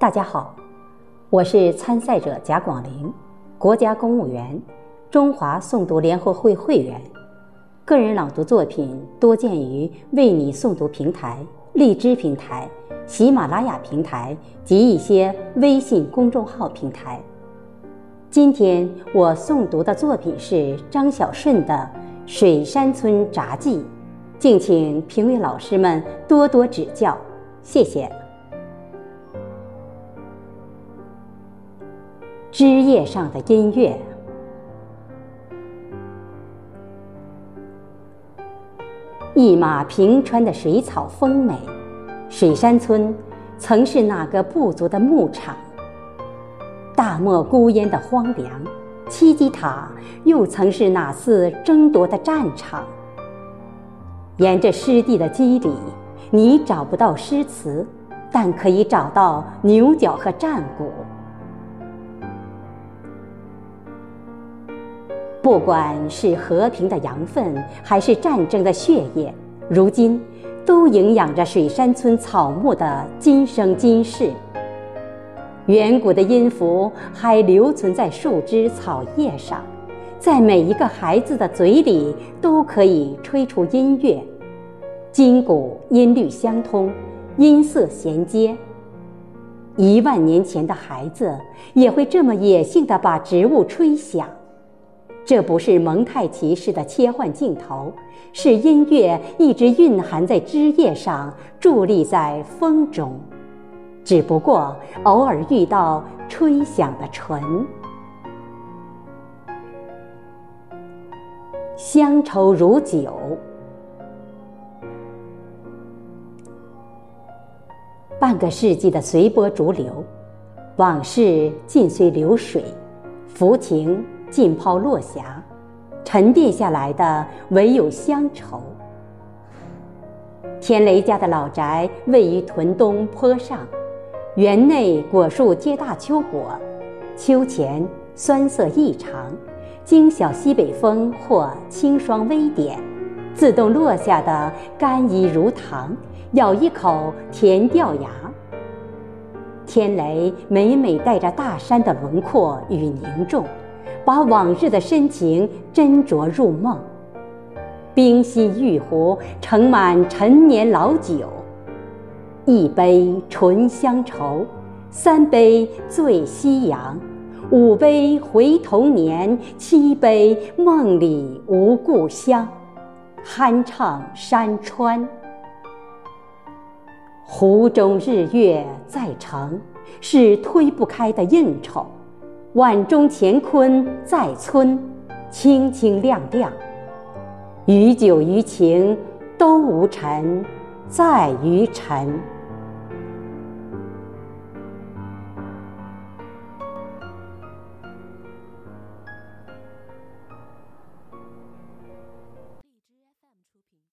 大家好，我是参赛者贾广林，国家公务员，中华诵读联合会会员。个人朗读作品多见于为你诵读平台、荔枝平台、喜马拉雅平台及一些微信公众号平台。今天我诵读的作品是张小顺的《水山村札记》，敬请评委老师们多多指教，谢谢。枝叶上的音乐，一马平川的水草丰美。水山村曾是哪个部族的牧场？大漠孤烟的荒凉，七级塔又曾是哪次争夺的战场？沿着湿地的肌理，你找不到诗词，但可以找到牛角和战鼓。不管是和平的羊粪，还是战争的血液，如今都营养着水山村草木的今生今世。远古的音符还留存在树枝、草叶上，在每一个孩子的嘴里都可以吹出音乐。筋骨音律相通，音色衔接。一万年前的孩子也会这么野性的把植物吹响。这不是蒙太奇式的切换镜头，是音乐一直蕴含在枝叶上，伫立在风中。只不过偶尔遇到吹响的唇，乡愁如酒，半个世纪的随波逐流，往事尽随流水，浮情浸泡落霞，沉淀下来的唯有乡愁。天雷家的老宅位于屯东坡上。园内果树结大秋果，秋前酸涩异常，经小西北风或清霜微点，自动落下的甘怡如糖，咬一口甜掉牙。天雷每每带着大山的轮廓与凝重，把往日的深情斟酌入梦。冰心玉壶盛满陈年老酒。一杯醇乡愁，三杯醉夕阳，五杯回童年，七杯梦里无故乡。酣畅山川，湖中日月在城，是推不开的应酬；碗中乾坤在村，清清亮亮。于酒于情，都无尘。在于尘。